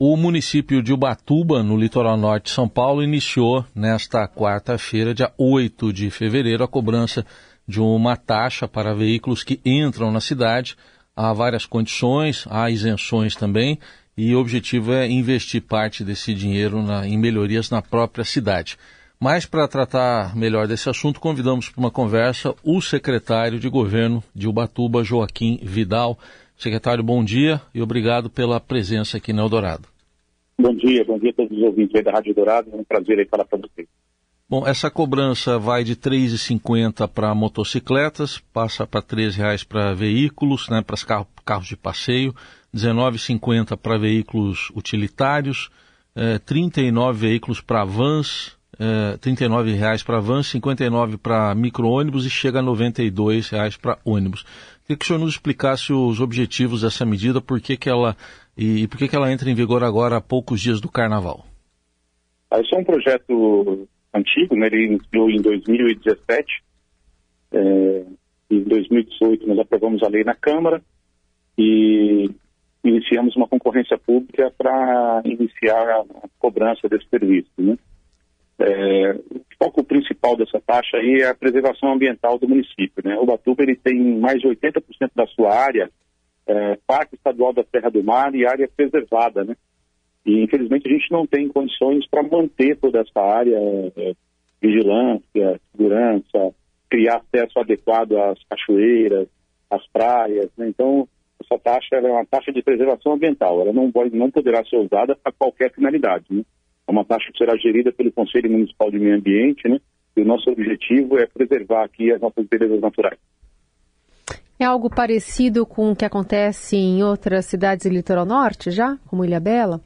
O município de Ubatuba, no litoral norte de São Paulo, iniciou nesta quarta-feira, dia 8 de fevereiro, a cobrança de uma taxa para veículos que entram na cidade. Há várias condições, há isenções também, e o objetivo é investir parte desse dinheiro na, em melhorias na própria cidade. Mas para tratar melhor desse assunto, convidamos para uma conversa o secretário de governo de Ubatuba, Joaquim Vidal. Secretário, bom dia e obrigado pela presença aqui no Eldorado. Bom dia, bom dia a todos os ouvintes aí da Rádio Dourado. É um prazer aí falar para vocês. Bom, essa cobrança vai de R$ 3,50 para motocicletas, passa para R$ reais para veículos, né, para os carros, de passeio, R$ 19,50 para veículos utilitários, eh, 39 veículos para vans, eh, R$ 39,00 para vans, R$ 59 para micro-ônibus e chega a R$ 92,00 para ônibus. Queria que o senhor nos explicasse os objetivos dessa medida, por que, que ela e, por que, que ela entra em vigor agora há poucos dias do Carnaval. Esse é um projeto antigo, né? ele iniciou em 2017. É, em 2018 nós aprovamos a lei na Câmara e iniciamos uma concorrência pública para iniciar a cobrança desse serviço. Né? É, o foco principal dessa taxa aí é a preservação ambiental do município. Né? Batuba ele tem mais de 80% da sua área é, Parque Estadual da Terra do Mar e área preservada. Né? E infelizmente a gente não tem condições para manter toda essa área, é, vigilância, segurança, criar acesso adequado às cachoeiras, às praias. Né? Então essa taxa é uma taxa de preservação ambiental. Ela não, pode, não poderá ser usada para qualquer finalidade. Né? É uma taxa que será gerida pelo Conselho Municipal de Meio Ambiente, né? E o nosso objetivo é preservar aqui as nossas belezas naturais. É algo parecido com o que acontece em outras cidades do litoral norte já, como Ilha Bela?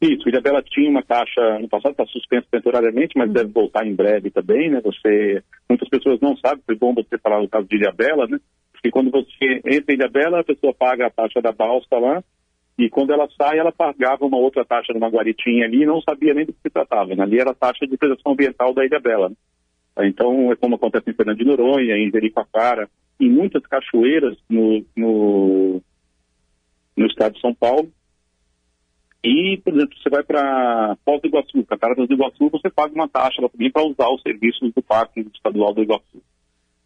Isso, Ilha Bela tinha uma taxa, no passado está suspensa temporariamente, mas uhum. deve voltar em breve também, né? Você, muitas pessoas não sabem, foi bom você falar o caso de Ilha Bela, né? Porque quando você entra em Ilha Bela, a pessoa paga a taxa da balsa lá, e quando ela sai, ela pagava uma outra taxa numa guaritinha ali e não sabia nem do que se tratava. Né? Ali era a taxa de preservação ambiental da Ilha Bela. Né? Então, é como acontece em Fernando de Noronha, em Jericoacoara, em muitas cachoeiras no, no, no estado de São Paulo. E, por exemplo, você vai para Foz do Iguaçu, Cataratas do Iguaçu, você paga uma taxa para usar os serviços do Parque Estadual do Iguaçu.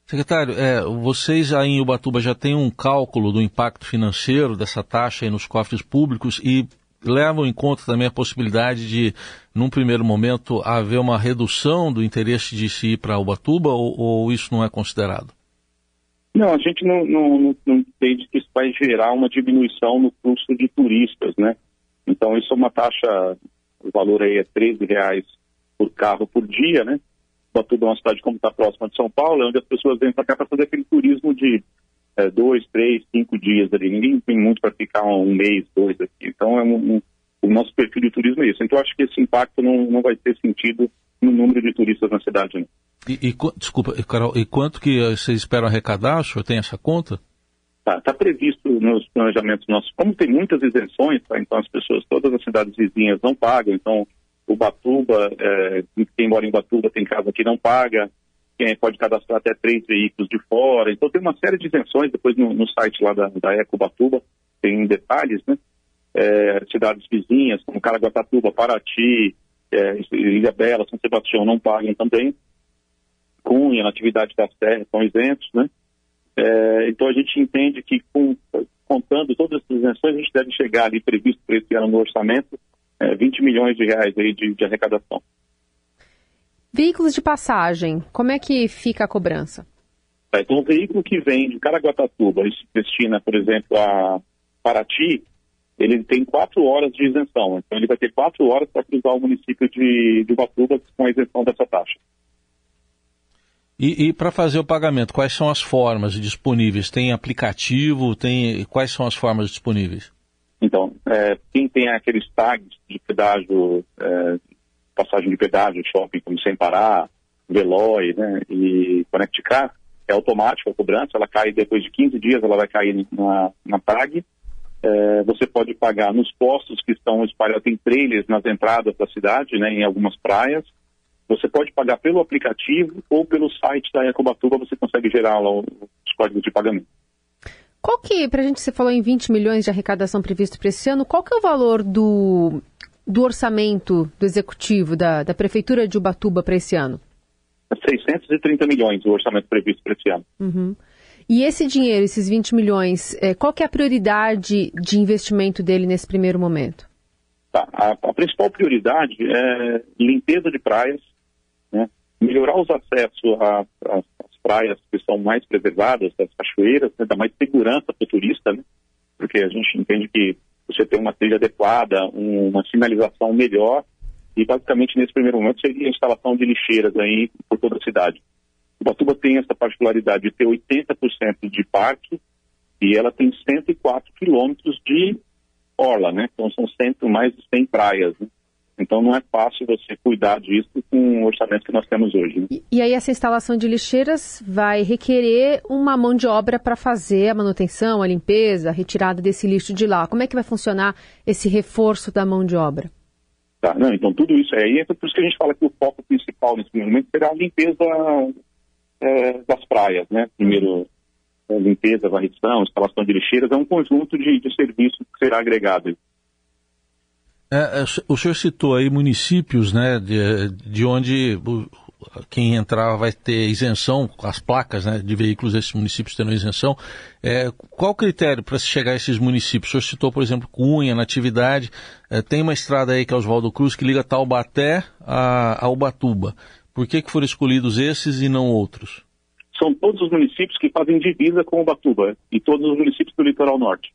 Secretário, é, vocês aí em Ubatuba já têm um cálculo do impacto financeiro dessa taxa nos cofres públicos e levam em conta também a possibilidade de, num primeiro momento, haver uma redução do interesse de se ir para Ubatuba ou, ou, isso não é considerado? Não, a gente não, não, não, não entende que isso vai gerar uma diminuição no custo de turistas, né? Então, isso é uma taxa, o valor aí é 13 reais por carro por dia, né? Ubatuba é uma cidade como está próxima de São Paulo, é onde as pessoas vêm para cá para fazer aquele turismo de é, dois, três, cinco dias ali. Ninguém tem muito para ficar um mês, dois aqui. Então, é um, um, o nosso perfil de turismo é isso. Então, acho que esse impacto não, não vai ter sentido no número de turistas na cidade. Né? E, e, desculpa, Carol, e quanto que vocês esperam arrecadar? O senhor tem essa conta? Está tá previsto nos planejamentos nossos. Como tem muitas isenções, tá? então as pessoas, todas as cidades vizinhas não pagam, então Ubatuba, é, quem mora em Ubatuba tem casa que não paga, quem pode cadastrar até três veículos de fora. Então tem uma série de isenções, depois no, no site lá da, da Ecobatuba tem detalhes, né? É, cidades vizinhas, como Caraguatatuba, Paraty, é, Ilha Bela, São Sebastião não pagam também. Cunha, Natividade da Serra estão isentos, né? É, então a gente entende que com, contando todas essas isenções, a gente deve chegar ali previsto para esse ano no orçamento é, 20 milhões de reais aí de, de arrecadação. Veículos de passagem, como é que fica a cobrança? É, então, o veículo que vem de Caraguatatuba e se destina, por exemplo, a Paraty, ele tem quatro horas de isenção. Então, ele vai ter quatro horas para cruzar o município de, de Ubatuba com a isenção dessa taxa. E, e para fazer o pagamento, quais são as formas disponíveis? Tem aplicativo? Tem quais são as formas disponíveis? Então, é, quem tem aqueles tags de pedágio, é, passagem de pedágio, shopping como Sem Parar, Veloy né, e Connect Car, é automático a cobrança, ela cai depois de 15 dias, ela vai cair na, na tag. É, você pode pagar nos postos que estão espalhados, tem trailers nas entradas da cidade, né, em algumas praias. Você pode pagar pelo aplicativo ou pelo site da Ecobatuba, você consegue gerar lá os códigos de pagamento. Qual que, para a gente, você falou em 20 milhões de arrecadação previsto para esse ano, qual que é o valor do, do orçamento do executivo da, da Prefeitura de Ubatuba para esse ano? 630 milhões o orçamento previsto para esse ano. Uhum. E esse dinheiro, esses 20 milhões, é, qual que é a prioridade de investimento dele nesse primeiro momento? Tá, a, a, principal prioridade é limpeza de praias, né? melhorar os acessos às praias que são mais preservadas, as cachoeiras, né? dar mais segurança para o turista, né? porque a gente entende que você tem uma trilha adequada, um, uma sinalização melhor, e basicamente nesse primeiro momento seria a instalação de lixeiras aí por toda a cidade. Ubatuba tem essa particularidade de ter 80% de parque e ela tem 104 quilômetros de orla, né? Então são cento, mais de 100 praias. Né? Então não é fácil você cuidar disso com o orçamento que nós temos hoje. Né? E, e, aí essa instalação de lixeiras vai requerer uma mão de obra para fazer a manutenção, a limpeza, a retirada desse lixo de lá. Como é que vai funcionar esse reforço da mão de obra? Tá, não, então tudo isso aí, é por isso que a gente fala que o foco principal nesse momento será a limpeza é, das praias, né? Primeiro, é, limpeza, varrição, instalação de lixeiras, é um conjunto de, de serviços que será agregado. É, é o senhor citou aí municípios, né, de, de onde quem entrar vai ter isenção, as placas né, de veículos desses municípios terão isenção. É, qual o critério para se chegar a esses municípios? O senhor citou, por exemplo, Cunha, Natividade. É, tem uma estrada aí que é Oswaldo Cruz que liga Taubaté a, a Ubatuba. Por que, que foram escolhidos esses e não outros? São todos os municípios que fazem divisa com Ubatuba e todos os municípios do litoral norte.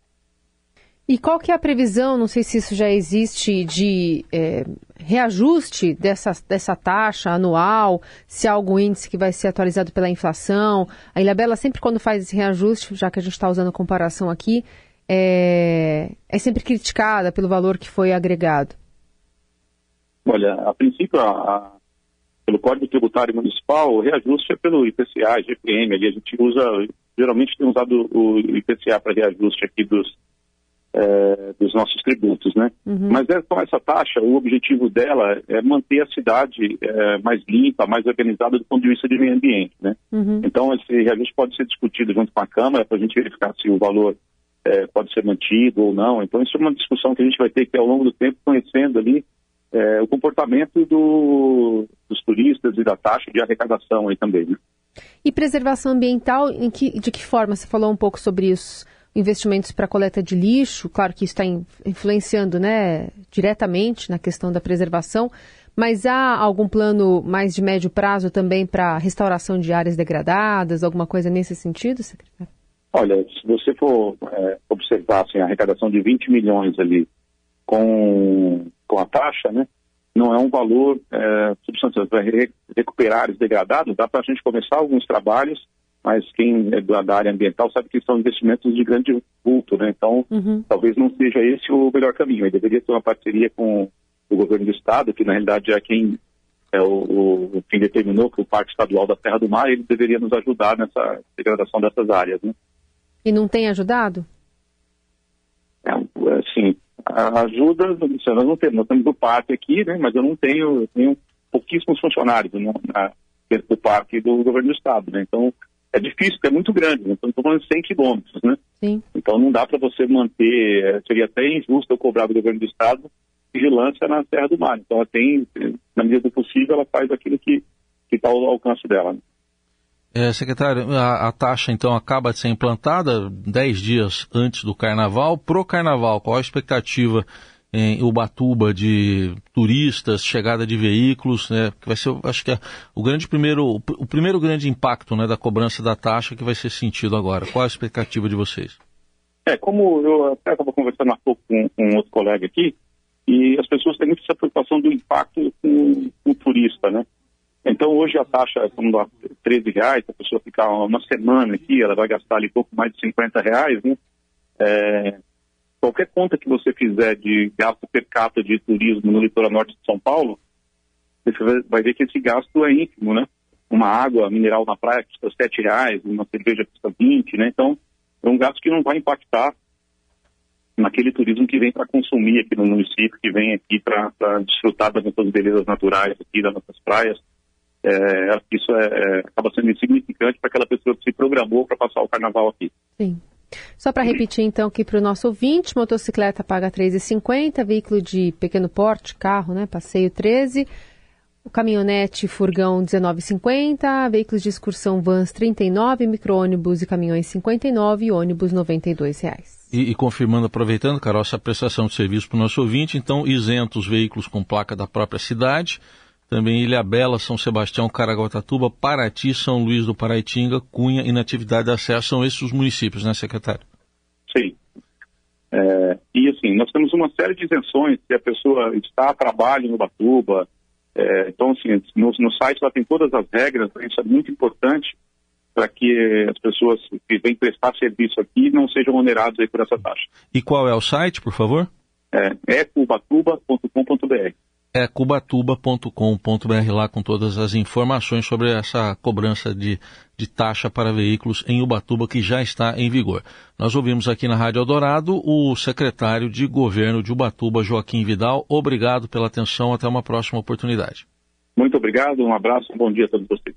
E qual que é a previsão, não sei se isso já existe, de é, reajuste dessa, dessa taxa anual, se há algum índice que vai ser atualizado pela inflação? A Ilhabela sempre quando faz esse reajuste, já que a gente está usando a comparação aqui, é, é sempre criticada pelo valor que foi agregado. Olha, a princípio, a, pelo Código Tributário Municipal, o reajuste é pelo IPCA, GPM, ali a gente usa, geralmente tem usado o IPCA para reajuste aqui dos, é, dos nossos tributos, né? Uhum. Mas com essa taxa, o objetivo dela é manter a cidade é, mais limpa, mais organizada do ponto de vista de meio ambiente, né? Uhum. Então, esse reajuste pode ser discutido junto com a Câmara para a gente verificar se o valor é, pode ser mantido ou não. Então, isso é uma discussão que a gente vai ter que, ao longo do tempo, conhecendo ali é, o comportamento do, dos turistas e da taxa de arrecadação aí também. Né? E preservação ambiental, que, de que forma? Você falou um pouco sobre isso. Investimentos para coleta de lixo, claro que isso está influenciando né, diretamente na questão da preservação, mas há algum plano mais de médio prazo também para restauração de áreas degradadas, alguma coisa nesse sentido, secretário? Olha, se você for é, observar assim, a arrecadação de 20 milhões ali com com a taxa, né, não é um valor é, substancial. Vai recuperar áreas degradadas, dá para a gente começar alguns trabalhos, mas quem é da área ambiental sabe que são investimentos de grande vulto, né? Então, uhum. talvez não seja esse o melhor caminho. Ele deveria ter uma parceria com o governo do estado, que na realidade é quem é o, o, quem determinou que o Parque Estadual da Terra do Mar, ele deveria nos ajudar nessa degradação dessas áreas, né? E não tem ajudado? É, assim, ajuda, nós não temos, nós temos o parque aqui, né, mas eu não tenho, eu tenho pouquíssimos funcionários né, na, dentro do parque do governo do estado, né, então é difícil, porque é muito grande, né, então estou falando de 100 quilômetros, né, Sim. então não dá para você manter, é, seria até injusto eu cobrar do governo do estado vigilância na Serra do Mar, então ela tem, na medida do possível, ela faz aquilo que está ao alcance dela. Né. É, secretário, a, a, taxa então acaba de ser implantada dez dias antes do carnaval. Pro carnaval, qual a expectativa em Ubatuba de turistas, chegada de veículos, né? Que vai ser, acho que é o grande primeiro, o primeiro grande impacto, né, da cobrança da taxa que vai ser sentido agora. Qual a expectativa de vocês? É, como eu até estava conversando há pouco com, com outro colega aqui, e as pessoas têm muito essa preocupação do impacto com, com o turista, né? Então, hoje a taxa é como 13 reais, a pessoa ficar uma semana aqui, ela vai gastar ali pouco mais de 50 reais, né? É, qualquer conta que você fizer de gasto per capita de turismo no litoral norte de São Paulo, você vai ver que esse gasto é ínfimo, né? Uma água mineral na praia custa 7 reais, uma cerveja custa 20, né? Então, é um gasto que não vai impactar naquele turismo que vem para consumir aqui no município, que vem aqui para desfrutar das nossas belezas naturais aqui, das nossas praias é, isso é, é, acaba sendo insignificante para aquela pessoa que se programou para passar o carnaval aqui. Sim. Só para repetir então aqui para o nosso ouvinte, motocicleta paga R$ 3,50, veículo de pequeno porte, carro, né, passeio 13, o caminhonete furgão 19,50, veículos de excursão vans 39, micro-ônibus e caminhões 59 e ônibus 92 reais. E, e, confirmando, aproveitando, Carol, essa prestação de serviço para o nosso ouvinte, então isentos veículos com placa da própria cidade, também Ilha Bela, São Sebastião, Caraguatatuba, Paraty, São Luís do Paraitinga, Cunha e Natividade de Acesso são esses os municípios, né, secretário? Sim. É, e assim, nós temos uma série de isenções se a pessoa está a trabalho no Batuba. É, então, assim, no, no site lá tem todas as regras, né, isso é muito importante para que as pessoas que vêm prestar serviço aqui não sejam oneradas aí por essa taxa. E qual é o site, por favor? É ecobatuba.com.br é cubatuba.com.br lá com todas as informações sobre essa cobrança de, de taxa para veículos em Ubatuba que já está em vigor. Nós ouvimos aqui na Rádio Eldorado o secretário de governo de Ubatuba, Joaquim Vidal. Obrigado pela atenção. Até uma próxima oportunidade. Muito obrigado, um abraço, um bom dia a todos vocês.